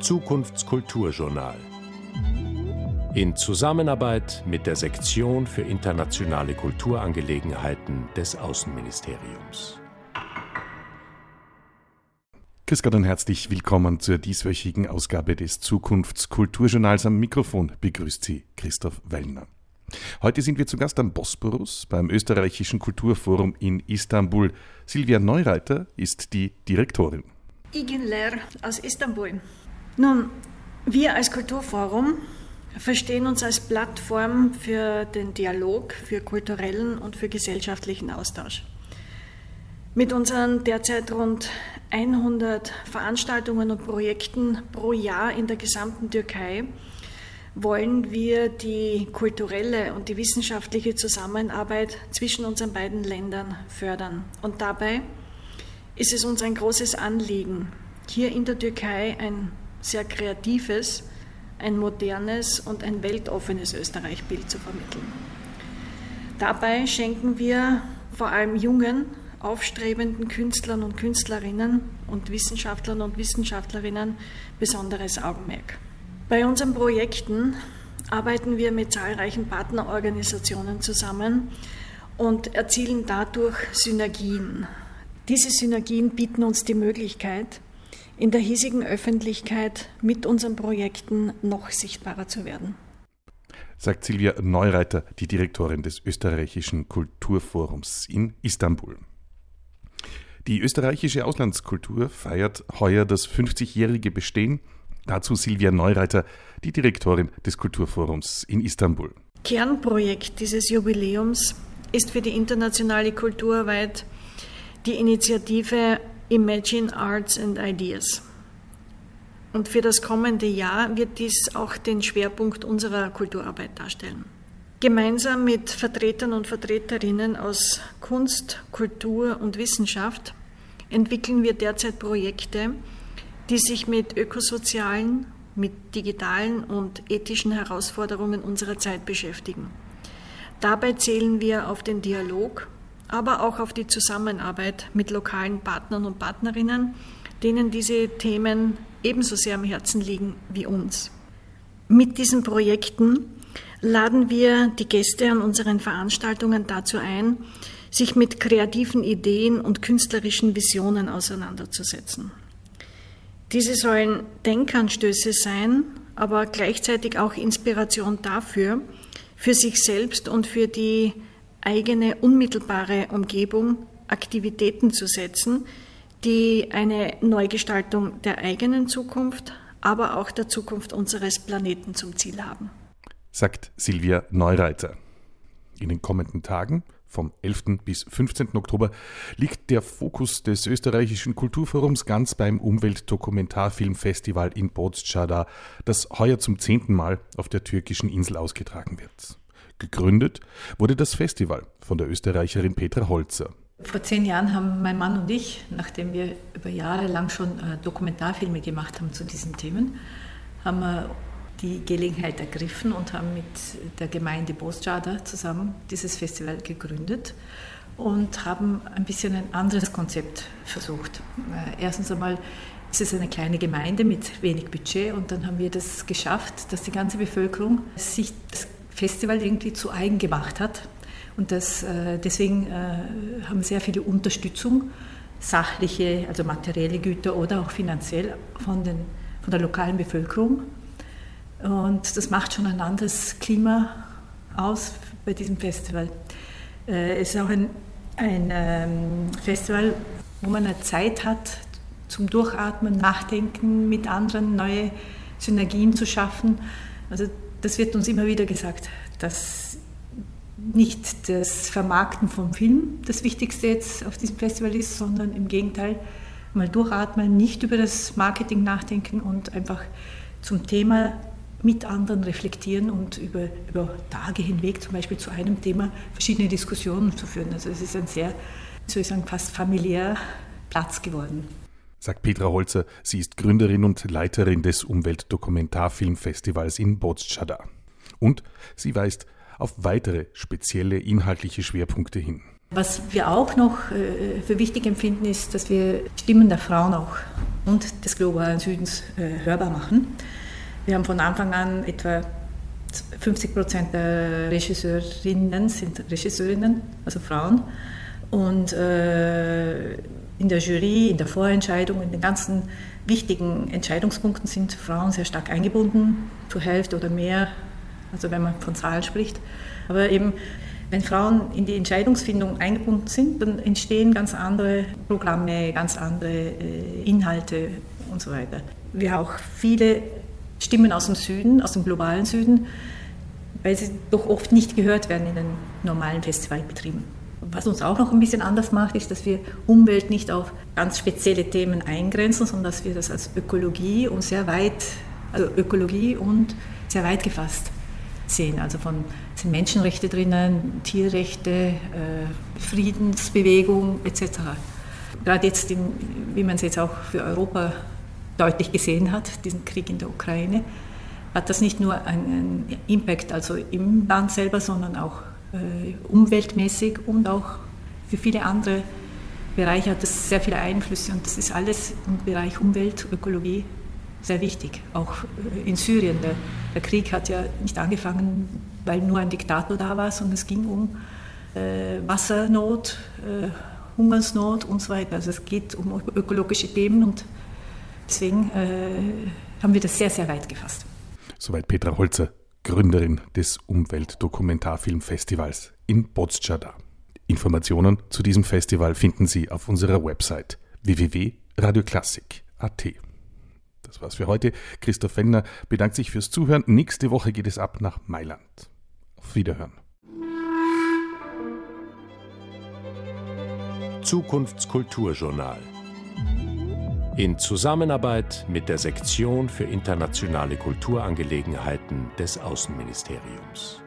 Zukunftskulturjournal. In Zusammenarbeit mit der Sektion für internationale Kulturangelegenheiten des Außenministeriums. Grüß Gott und herzlich willkommen zur dieswöchigen Ausgabe des Zukunftskulturjournals. Am Mikrofon begrüßt Sie Christoph Wellner. Heute sind wir zu Gast am Bosporus beim österreichischen Kulturforum in Istanbul. Silvia Neureiter ist die Direktorin. Iginler aus Istanbul. Nun, wir als Kulturforum verstehen uns als Plattform für den Dialog, für kulturellen und für gesellschaftlichen Austausch. Mit unseren derzeit rund 100 Veranstaltungen und Projekten pro Jahr in der gesamten Türkei wollen wir die kulturelle und die wissenschaftliche Zusammenarbeit zwischen unseren beiden Ländern fördern. Und dabei ist es uns ein großes Anliegen, hier in der Türkei ein sehr kreatives, ein modernes und ein weltoffenes Österreich-Bild zu vermitteln. Dabei schenken wir vor allem jungen, aufstrebenden Künstlern und Künstlerinnen und Wissenschaftlern und Wissenschaftlerinnen besonderes Augenmerk. Bei unseren Projekten arbeiten wir mit zahlreichen Partnerorganisationen zusammen und erzielen dadurch Synergien. Diese Synergien bieten uns die Möglichkeit, in der hiesigen Öffentlichkeit mit unseren Projekten noch sichtbarer zu werden. Sagt Silvia Neureiter, die Direktorin des österreichischen Kulturforums in Istanbul. Die österreichische Auslandskultur feiert heuer das 50-jährige Bestehen Dazu Silvia Neureiter, die Direktorin des Kulturforums in Istanbul. Kernprojekt dieses Jubiläums ist für die internationale Kulturarbeit die Initiative Imagine Arts and Ideas. Und für das kommende Jahr wird dies auch den Schwerpunkt unserer Kulturarbeit darstellen. Gemeinsam mit Vertretern und Vertreterinnen aus Kunst, Kultur und Wissenschaft entwickeln wir derzeit Projekte, die sich mit ökosozialen, mit digitalen und ethischen Herausforderungen unserer Zeit beschäftigen. Dabei zählen wir auf den Dialog, aber auch auf die Zusammenarbeit mit lokalen Partnern und Partnerinnen, denen diese Themen ebenso sehr am Herzen liegen wie uns. Mit diesen Projekten laden wir die Gäste an unseren Veranstaltungen dazu ein, sich mit kreativen Ideen und künstlerischen Visionen auseinanderzusetzen. Diese sollen Denkanstöße sein, aber gleichzeitig auch Inspiration dafür, für sich selbst und für die eigene unmittelbare Umgebung Aktivitäten zu setzen, die eine Neugestaltung der eigenen Zukunft, aber auch der Zukunft unseres Planeten zum Ziel haben. Sagt Silvia Neureiter. In den kommenden Tagen vom 11. bis 15. Oktober liegt der Fokus des österreichischen Kulturforums ganz beim Umweltdokumentarfilmfestival in Bozcada, das heuer zum zehnten Mal auf der türkischen Insel ausgetragen wird. Gegründet wurde das Festival von der Österreicherin Petra Holzer. Vor zehn Jahren haben mein Mann und ich, nachdem wir über Jahre lang schon äh, Dokumentarfilme gemacht haben zu diesen Themen, haben wir die Gelegenheit ergriffen und haben mit der Gemeinde Bosjada zusammen dieses Festival gegründet und haben ein bisschen ein anderes Konzept versucht. Äh, erstens einmal ist es eine kleine Gemeinde mit wenig Budget und dann haben wir das geschafft, dass die ganze Bevölkerung sich das Festival irgendwie zu eigen gemacht hat. Und das, äh, deswegen äh, haben sehr viele Unterstützung, sachliche, also materielle Güter oder auch finanziell von, den, von der lokalen Bevölkerung und das macht schon ein anderes Klima aus bei diesem Festival. Äh, es ist auch ein, ein ähm, Festival, wo man eine Zeit hat zum Durchatmen, Nachdenken, mit anderen neue Synergien zu schaffen. Also das wird uns immer wieder gesagt, dass nicht das Vermarkten vom Film das Wichtigste jetzt auf diesem Festival ist, sondern im Gegenteil mal durchatmen, nicht über das Marketing nachdenken und einfach zum Thema mit anderen reflektieren und über, über Tage hinweg zum Beispiel zu einem Thema verschiedene Diskussionen zu führen. Also es ist ein sehr, soll ich sagen, fast familiär Platz geworden. Sagt Petra Holzer, sie ist Gründerin und Leiterin des Umweltdokumentarfilmfestivals in Bozcada. Und sie weist auf weitere spezielle inhaltliche Schwerpunkte hin. Was wir auch noch äh, für wichtig empfinden, ist, dass wir Stimmen der Frauen auch und des globalen Südens äh, hörbar machen. Wir haben von Anfang an etwa 50 Prozent der Regisseurinnen sind Regisseurinnen, also Frauen. Und äh, in der Jury, in der Vorentscheidung, in den ganzen wichtigen Entscheidungspunkten sind Frauen sehr stark eingebunden, zur Hälfte oder mehr, also wenn man von Zahlen spricht. Aber eben, wenn Frauen in die Entscheidungsfindung eingebunden sind, dann entstehen ganz andere Programme, ganz andere äh, Inhalte und so weiter. Wir haben auch viele Stimmen aus dem Süden, aus dem globalen Süden, weil sie doch oft nicht gehört werden in den normalen Festivalbetrieben. Was uns auch noch ein bisschen anders macht, ist, dass wir Umwelt nicht auf ganz spezielle Themen eingrenzen, sondern dass wir das als Ökologie und sehr weit, also Ökologie und sehr weit gefasst sehen. Also von sind Menschenrechte drinnen, Tierrechte, äh, Friedensbewegung etc. Gerade jetzt, im, wie man es jetzt auch für Europa deutlich gesehen hat, diesen Krieg in der Ukraine, hat das nicht nur einen Impact also im Land selber, sondern auch umweltmäßig und auch für viele andere Bereiche hat das sehr viele Einflüsse und das ist alles im Bereich Umwelt, Ökologie sehr wichtig. Auch äh, in Syrien. Der, der Krieg hat ja nicht angefangen, weil nur ein Diktator da war, sondern es ging um äh, Wassernot, äh, Hungersnot und so weiter. Also es geht um ökologische Themen und deswegen äh, haben wir das sehr, sehr weit gefasst. Soweit Petra Holzer. Gründerin des Umweltdokumentarfilmfestivals in Botschada. Informationen zu diesem Festival finden Sie auf unserer Website www.radioklassik.at. Das war's für heute. Christoph Fellner bedankt sich fürs Zuhören. Nächste Woche geht es ab nach Mailand. Auf Wiederhören. Zukunftskulturjournal in Zusammenarbeit mit der Sektion für internationale Kulturangelegenheiten des Außenministeriums.